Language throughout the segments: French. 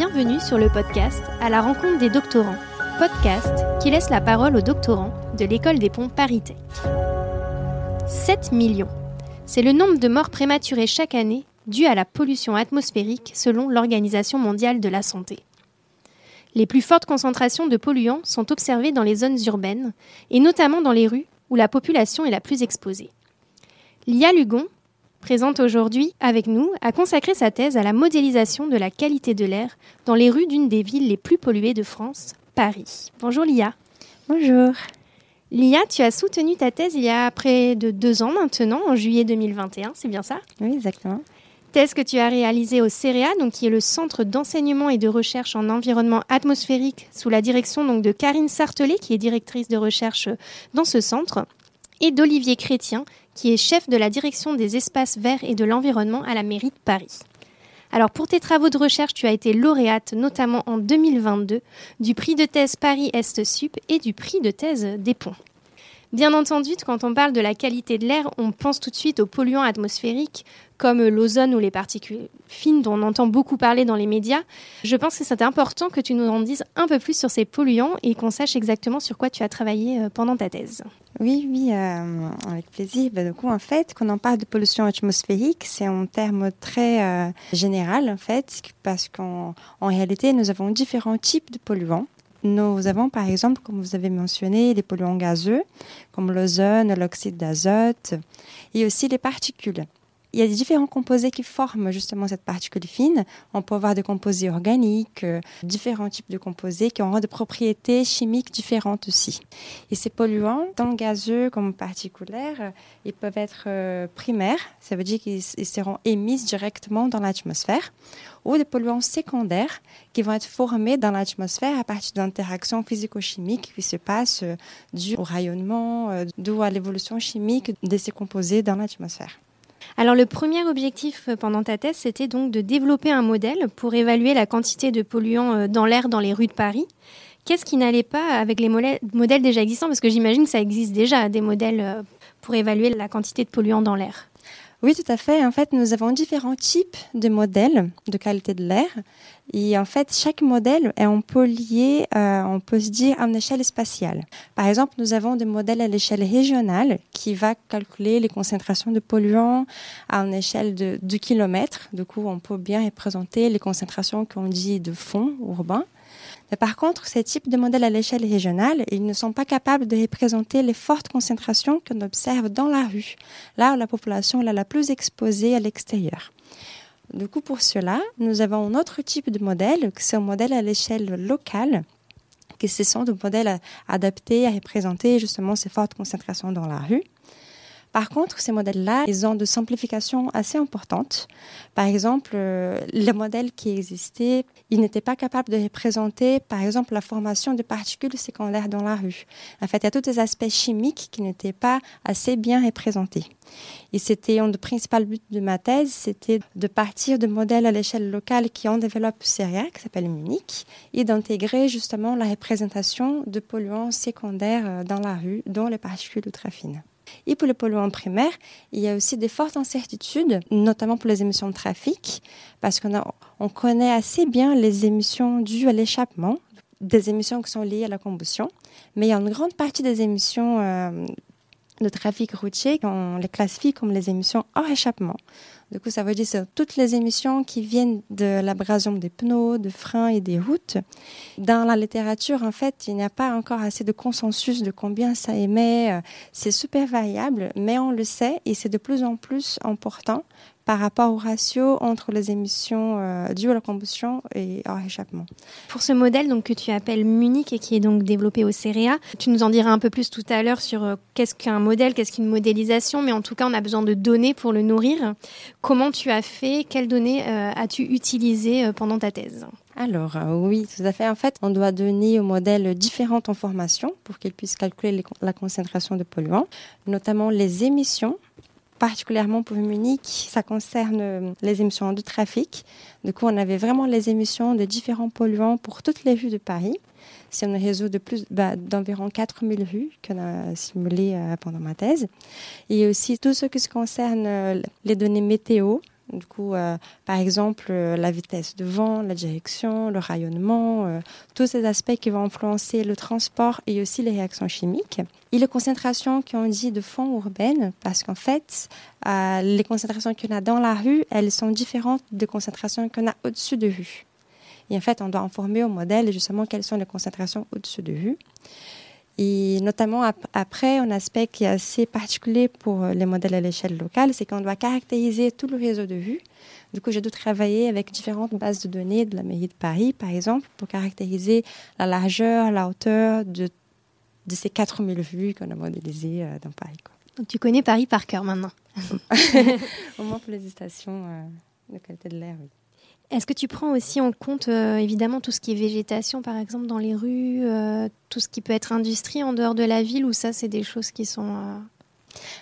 Bienvenue sur le podcast À la rencontre des doctorants, podcast qui laisse la parole aux doctorants de l'école des ponts Paris Tech. 7 millions. C'est le nombre de morts prématurées chaque année dû à la pollution atmosphérique selon l'Organisation mondiale de la santé. Les plus fortes concentrations de polluants sont observées dans les zones urbaines, et notamment dans les rues où la population est la plus exposée. Lia Lugon, présente aujourd'hui avec nous, a consacré sa thèse à la modélisation de la qualité de l'air dans les rues d'une des villes les plus polluées de France, Paris. Bonjour Lia. Bonjour. Lia, tu as soutenu ta thèse il y a près de deux ans maintenant, en juillet 2021, c'est bien ça? Oui, exactement. Thèse que tu as réalisée au CEREA, donc qui est le Centre d'enseignement et de recherche en environnement atmosphérique, sous la direction donc de Karine Sartelet, qui est directrice de recherche dans ce centre, et d'Olivier Chrétien, qui est chef de la direction des espaces verts et de l'environnement à la mairie de Paris. Alors pour tes travaux de recherche, tu as été lauréate notamment en 2022 du prix de thèse Paris Est Sup et du prix de thèse des ponts. Bien entendu, quand on parle de la qualité de l'air, on pense tout de suite aux polluants atmosphériques comme l'ozone ou les particules fines dont on entend beaucoup parler dans les médias. Je pense que c'est important que tu nous en dises un peu plus sur ces polluants et qu'on sache exactement sur quoi tu as travaillé euh, pendant ta thèse. Oui, oui, euh, avec plaisir. Ben, du coup, en fait, quand on parle de pollution atmosphérique, c'est un terme très euh, général, en fait, parce qu'en réalité, nous avons différents types de polluants. Nous avons par exemple, comme vous avez mentionné, les polluants gazeux, comme l'ozone, l'oxyde d'azote, et aussi les particules il y a différents composés qui forment justement cette particule fine. On peut avoir des composés organiques, euh, différents types de composés qui auront des propriétés chimiques différentes aussi. Et ces polluants, tant gazeux comme particulaires, euh, ils peuvent être euh, primaires, ça veut dire qu'ils seront émis directement dans l'atmosphère, ou des polluants secondaires qui vont être formés dans l'atmosphère à partir d'interactions physico-chimiques qui se passent dû au rayonnement, dû à l'évolution chimique de ces composés dans l'atmosphère. Alors le premier objectif euh, pendant ta thèse, c'était donc de développer un modèle pour évaluer la quantité de polluants euh, dans l'air dans les rues de Paris. Qu'est-ce qui n'allait pas avec les modèles déjà existants? Parce que j'imagine que ça existe déjà, des modèles euh, pour évaluer la quantité de polluants dans l'air. Oui, tout à fait. En fait, nous avons différents types de modèles de qualité de l'air. Et en fait, chaque modèle est un peu lié, euh, on peut se dire, à une échelle spatiale. Par exemple, nous avons des modèles à l'échelle régionale qui va calculer les concentrations de polluants à une échelle de 2 km. Du coup, on peut bien représenter les concentrations qu'on dit de fond urbain. Mais par contre, ces types de modèles à l'échelle régionale, ils ne sont pas capables de représenter les fortes concentrations qu'on observe dans la rue, là où la population est la plus exposée à l'extérieur. Du coup, pour cela, nous avons un autre type de modèle, c'est un modèle à l'échelle locale, qui sont des modèles adaptés à représenter justement ces fortes concentrations dans la rue. Par contre, ces modèles-là, ils ont de simplifications assez importantes. Par exemple, euh, les modèles qui existaient, ils n'étaient pas capables de représenter, par exemple, la formation de particules secondaires dans la rue. En fait, il y a tous les aspects chimiques qui n'étaient pas assez bien représentés. Et c'était un des principaux buts de ma thèse, c'était de partir de modèles à l'échelle locale qui ont développé Syria, qui s'appelle Munich, et d'intégrer justement la représentation de polluants secondaires euh, dans la rue, dont les particules ultra fines. Et pour les polluants primaires, il y a aussi des fortes incertitudes, notamment pour les émissions de trafic, parce qu'on on connaît assez bien les émissions dues à l'échappement, des émissions qui sont liées à la combustion, mais il y a une grande partie des émissions euh, de trafic routier qu'on les classifie comme les émissions hors échappement. Du coup, ça veut dire que toutes les émissions qui viennent de l'abrasion des pneus, de freins et des routes. Dans la littérature, en fait, il n'y a pas encore assez de consensus de combien ça émet. C'est super variable, mais on le sait et c'est de plus en plus important par rapport au ratio entre les émissions euh, dues à la combustion et hors échappement. Pour ce modèle donc, que tu appelles Munich et qui est donc développé au CEREA, tu nous en diras un peu plus tout à l'heure sur euh, qu'est-ce qu'un modèle, qu'est-ce qu'une modélisation, mais en tout cas on a besoin de données pour le nourrir. Comment tu as fait Quelles données euh, as-tu utilisées pendant ta thèse? Alors oui, tout à fait. En fait, on doit donner au modèle différentes informations pour qu'il puisse calculer la concentration de polluants, notamment les émissions particulièrement pour Munich, ça concerne euh, les émissions de trafic. Du coup, on avait vraiment les émissions de différents polluants pour toutes les rues de Paris. C'est un réseau de plus bah, d'environ 4000 rues qu'on a simulé euh, pendant ma thèse. Et aussi tout ce qui concerne euh, les données météo, Du coup, euh, par exemple, euh, la vitesse de vent, la direction, le rayonnement, euh, tous ces aspects qui vont influencer le transport et aussi les réactions chimiques. Et les concentrations qu'on dit de fond urbaine, parce qu'en fait, les concentrations qu'on a dans la rue, elles sont différentes des concentrations qu'on a au-dessus de rue. Et en fait, on doit informer au modèle justement quelles sont les concentrations au-dessus de rue. Et notamment après, un aspect qui est assez particulier pour les modèles à l'échelle locale, c'est qu'on doit caractériser tout le réseau de vues. Du coup, j'ai dû travailler avec différentes bases de données de la mairie de Paris, par exemple, pour caractériser la largeur, la hauteur de, de ces 4000 vues qu'on a modélisées euh, dans Paris. Donc tu connais Paris par cœur maintenant Au moins pour les stations euh, de qualité de l'air, oui. Est-ce que tu prends aussi en compte euh, évidemment tout ce qui est végétation, par exemple, dans les rues, euh, tout ce qui peut être industrie en dehors de la ville, ou ça, c'est des choses qui sont euh,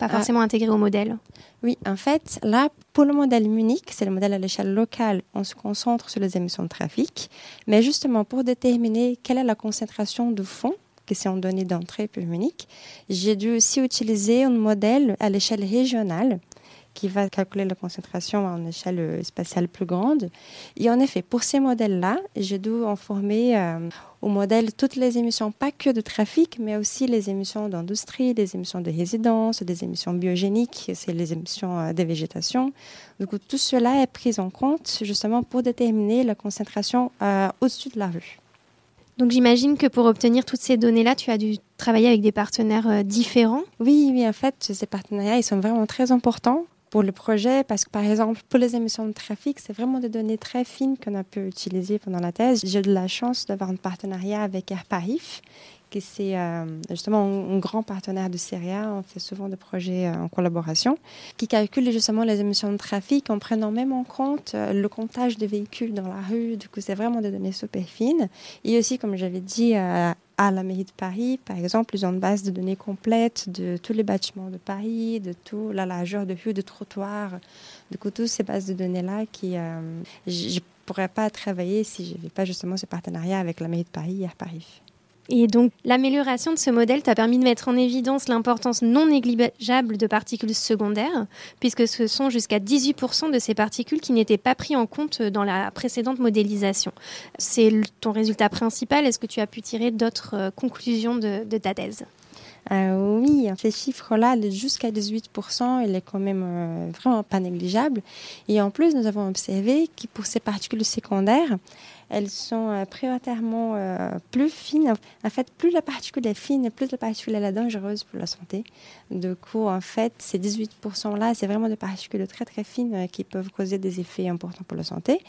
pas forcément intégrées au modèle? Oui, en fait, là, pour le modèle Munich, c'est le modèle à l'échelle locale, on se concentre sur les émissions de trafic, mais justement pour déterminer quelle est la concentration de fond que c'est en données d'entrée pour Munich, j'ai dû aussi utiliser un modèle à l'échelle régionale qui va calculer la concentration à une échelle euh, spatiale plus grande. Et en effet, pour ces modèles-là, j'ai dû informer euh, au modèle toutes les émissions, pas que de trafic, mais aussi les émissions d'industrie, des émissions de résidence, des émissions biogéniques, c'est les émissions euh, de végétation. Du coup, tout cela est pris en compte justement pour déterminer la concentration au-dessus de la rue. Donc j'imagine que pour obtenir toutes ces données-là, tu as dû travailler avec des partenaires différents. Oui, oui, en fait, ces partenariats, ils sont vraiment très importants pour le projet, parce que par exemple, pour les émissions de trafic, c'est vraiment des données très fines qu'on a pu utiliser pendant la thèse. J'ai eu de la chance d'avoir un partenariat avec AirParif, qui c'est euh, justement un, grand partenaire de CERIA. On fait souvent des projets euh, en collaboration, qui calcule justement les émissions de trafic en prenant même en compte euh, le comptage de véhicules dans la rue. Du coup, c'est vraiment des données super fines. Et aussi, comme j'avais dit, à la mairie de Paris, par exemple, ils ont une base de données complète de tous les bâtiments de Paris, de tout la largeur de rue, de trottoirs, du coup, toutes ces bases de données-là qui, je ne pourrais pas travailler si je n'avais pas justement ce partenariat avec la mairie de Paris et Paris. Et donc, l'amélioration de ce modèle t'a permis de mettre en évidence l'importance non négligeable de particules secondaires, puisque ce sont jusqu'à 18% de ces particules qui n'étaient pas pris en compte dans la précédente modélisation. C'est ton résultat principal. Est-ce que tu as pu tirer d'autres euh, conclusions de, ta thèse? Euh, oui, ces chiffres-là, jusqu'à 18%, il est quand même euh, vraiment pas négligeable. Et en plus, nous avons observé que pour ces particules secondaires, elles sont euh, prioritairement euh, plus fines. En fait, plus la particule est fine, plus la particule est dangereuse pour la santé. Du coup, en fait, ces 18%-là, c'est vraiment des particules très très fines euh, qui peuvent causer des effets importants pour la santé.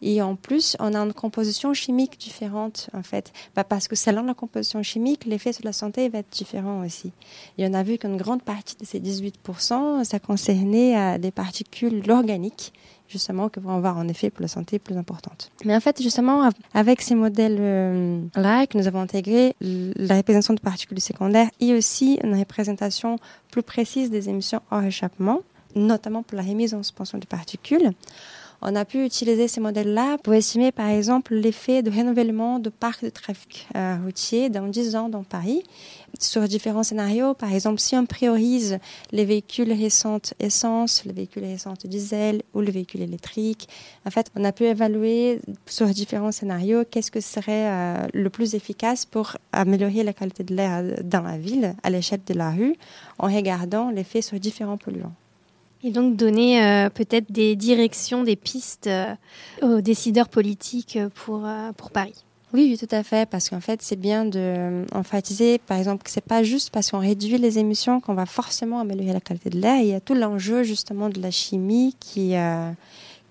Et en plus, on a une composition chimique différente, en fait, bah, parce que selon la composition chimique, l'effet sur la santé va être différent aussi. Et on a vu qu'une grande partie de ces 18%, ça concernait des particules organiques justement, que vont avoir un effet pour la santé plus importante. Mais en fait, justement, avec ces modèles-là, que nous avons intégré la représentation de particules secondaires et aussi une représentation plus précise des émissions hors échappement, notamment pour la remise en suspension de particules, on a pu utiliser ces modèles-là pour estimer, par exemple, l'effet de renouvellement de parcs de trafic euh, routier dans 10 ans dans Paris sur différents scénarios. Par exemple, si on priorise les véhicules récents essence, les véhicules récents diesel ou les véhicules électriques, en fait, on a pu évaluer sur différents scénarios qu'est-ce que serait euh, le plus efficace pour améliorer la qualité de l'air dans la ville à l'échelle de la rue en regardant l'effet sur différents polluants. Et donc donner euh, peut-être des directions, des pistes euh, aux décideurs politiques pour, euh, pour Paris. Oui, tout à fait, parce qu'en fait, c'est bien de par exemple, que c'est pas juste parce qu'on réduit les émissions qu'on va forcément améliorer la qualité de l'air. Il y a tout l'enjeu justement de la chimie qui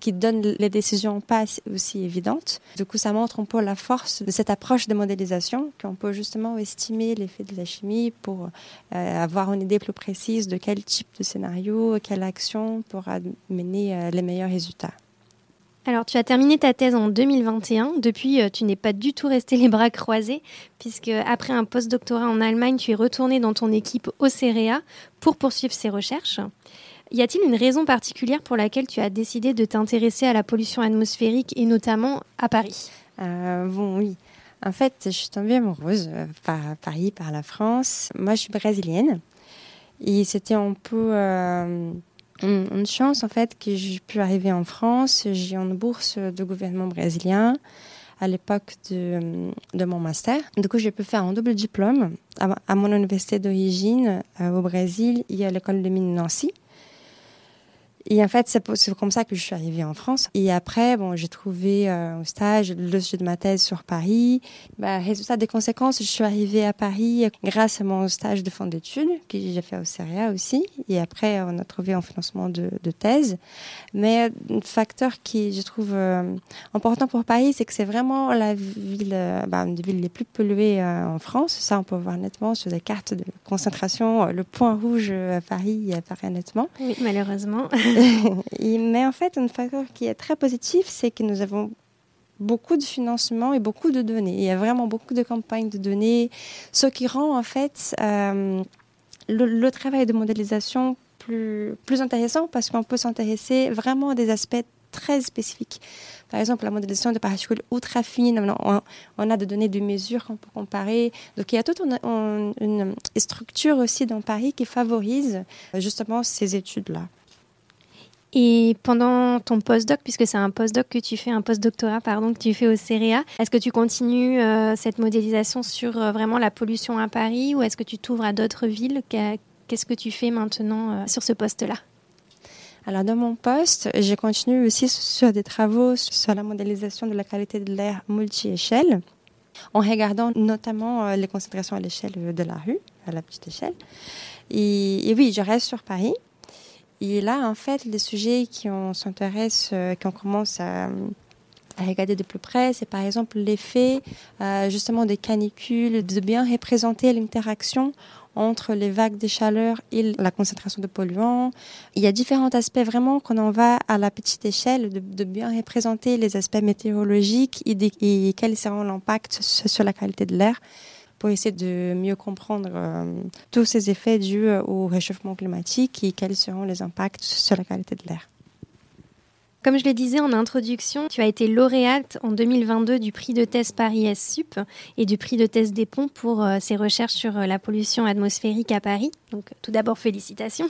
qui donne les décisions pas aussi évidentes. Du coup, ça montre un peu la force de cette approche de modélisation, qu'on peut justement estimer l'effet de la chimie pour euh, avoir une idée plus précise de quel type de scénario, quelle action pourra mener euh, les meilleurs résultats. Alors, tu as terminé ta thèse en 2021. Depuis, euh, tu n'es pas du tout resté les bras croisés, puisque après un post-doctorat en Allemagne, tu es retourné dans ton équipe au CEREA pour poursuivre ses recherches. Y a-t-il une raison particulière pour laquelle tu as décidé de t'intéresser à la pollution atmosphérique et notamment à Paris? Euh, Bon, oui. En fait, je suis tombée amoureuse euh, par Paris, par la France. Moi, je suis brésilienne. Et c'était un peu. Euh, une chance en fait que j'ai pu arriver en France. J'ai une bourse de gouvernement brésilien à l'époque de, mon master. Du coup, j'ai pu faire un double diplôme à, à mon université d'origine au Brésil et à l'école de mines Nancy. Et en fait, c'est comme ça que je suis arrivée en France. Et après, bon, j'ai trouvé euh, au stage le sujet de ma thèse sur Paris. Bah, résultat des conséquences, je suis arrivée à Paris grâce à mon stage de fin d'études que j'ai fait au CEREA aussi. Et après, on a trouvé un financement de, thèse. Mais un facteur qui, je trouve, euh, important pour Paris, c'est que c'est vraiment la ville, euh, bah, une des villes les plus polluées euh, en France. Ça, on peut voir nettement sur des cartes de concentration. Le point rouge à Paris apparaît nettement. Oui, malheureusement. mais en fait, un facteur qui est très positif, c'est que nous avons beaucoup de financement et beaucoup de données. Il y a vraiment beaucoup de campagnes de données, ce qui rend en fait euh, le, travail de modélisation plus, intéressant parce qu'on peut s'intéresser vraiment à des aspects très spécifiques. Par exemple, la modélisation de particules ultra fines, on, a des données de mesure qu'on peut comparer. Donc il y a toute une structure aussi dans Paris qui favorise justement ces études-là. Et pendant ton postdoc, puisque c'est un postdoc que tu fais, un postdoctorat pardon que tu fais au CEREA, est-ce que tu continues euh, cette modélisation sur euh, vraiment la pollution à Paris ou est-ce que tu t'ouvres à d'autres villes? Qu'est-ce que tu fais maintenant euh, sur ce poste-là? Alors dans mon poste, j'ai continué aussi sur des travaux sur la modélisation de la qualité de l'air multi-échelle, en regardant notamment les concentrations à l'échelle de la rue, à la petite échelle. Et oui, je reste sur Paris, et là, en fait, les sujets qui on s'intéresse, euh, qu'on commence à, regarder de plus près, c'est par exemple l'effet euh, justement des canicules, de bien représenter l'interaction entre les vagues de chaleur et la concentration de polluants. Il y a différents aspects vraiment qu'on en va à la petite échelle, de, bien représenter les aspects météorologiques et, et quels seront l'impact sur la qualité de l'air pour essayer de mieux comprendre euh, tous ces effets dus euh, au réchauffement climatique et quels seront les impacts sur la qualité de l'air. Comme je le disais en introduction, tu as été lauréate en 2022 du prix de thèse Paris S-Sup et du prix de thèse des ponts pour euh, ses recherches sur la pollution atmosphérique à Paris. Donc tout d'abord félicitations.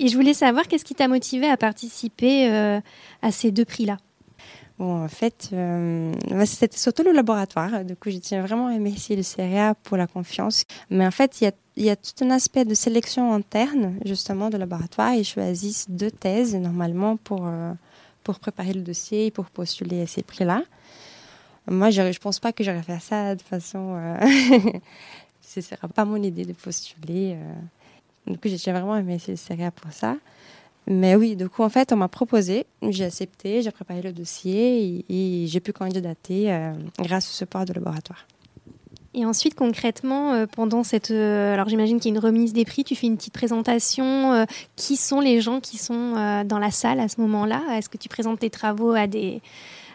Et je voulais savoir qu'est-ce qui t'a motivé à participer à ces deux prix-là? Bon, en fait, euh, c'était surtout le laboratoire. Du coup, je tiens vraiment à remercier le CRA pour la confiance. Mais en fait, il y a, tout un aspect de sélection interne, justement, de laboratoire. Ils choisissent deux thèses, normalement, pour, euh, pour préparer le dossier et pour postuler à ces prix-là. Moi, je ne pense pas que j'aurais fait ça de façon... Euh, ce ne sera pas mon idée de postuler. Du coup, tiens vraiment remercier le CRA pour ça. Mais oui, du coup, en fait, on m'a proposé, j'ai accepté, j'ai préparé le dossier et, j'ai pu candidater euh, grâce au support de laboratoire. Et ensuite, concrètement, euh, pendant cette... Euh, alors j'imagine qu'il y a une remise des prix, tu fais une petite présentation. qui sont les gens qui sont dans la salle à ce moment-là? Est-ce que tu présentes tes travaux à des,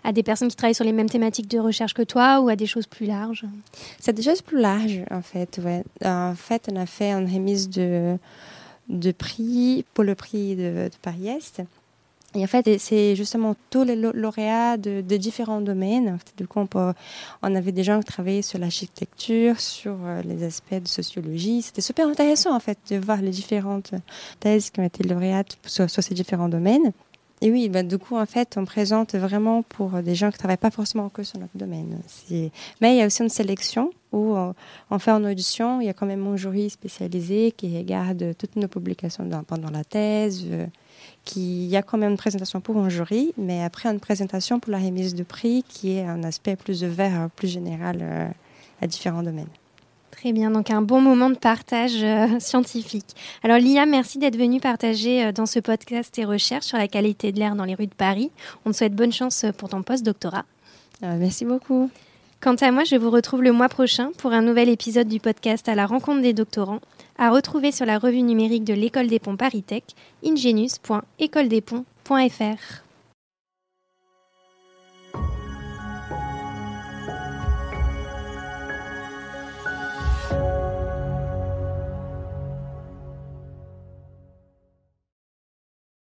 à des personnes qui travaillent sur les mêmes thématiques de recherche que toi ou à des choses plus larges? C'est des choses plus larges, en fait. Ouais. En fait, on a fait une remise de de prix pour le prix de, Paris-Est. Et en fait, c'est justement tous les lauréats de, différents domaines. Du coup, on, avait des gens qui travaillaient sur l'architecture, sur euh, les aspects de sociologie. C'était super intéressant, en fait, de voir les différentes thèses qui ont été lauréates sur ces différents domaines. Et oui, bah, du coup, en fait, on présente vraiment pour des gens qui ne travaillent pas forcément que sur notre domaine. Mais il y a aussi une sélection où euh, on fait en audition, il y a quand même un jury spécialisé qui regarde toutes nos publications pendant la thèse, euh, qui il y a quand même une présentation pour un jury, mais après une présentation pour la remise de prix qui est un aspect plus vert, plus général euh, à différents domaines. Très bien, donc un bon moment de partage euh, scientifique. Alors Lia, merci d'être venue partager euh, dans ce podcast tes recherches sur la qualité de l'air dans les rues de Paris. On te souhaite bonne chance pour ton post-doctorat. Euh, merci beaucoup. Quant à moi, je vous retrouve le mois prochain pour un nouvel épisode du podcast à la rencontre des doctorants, à retrouver sur la revue numérique de l'École des Ponts Paris Tech, ingenius.écoledesponts.fr.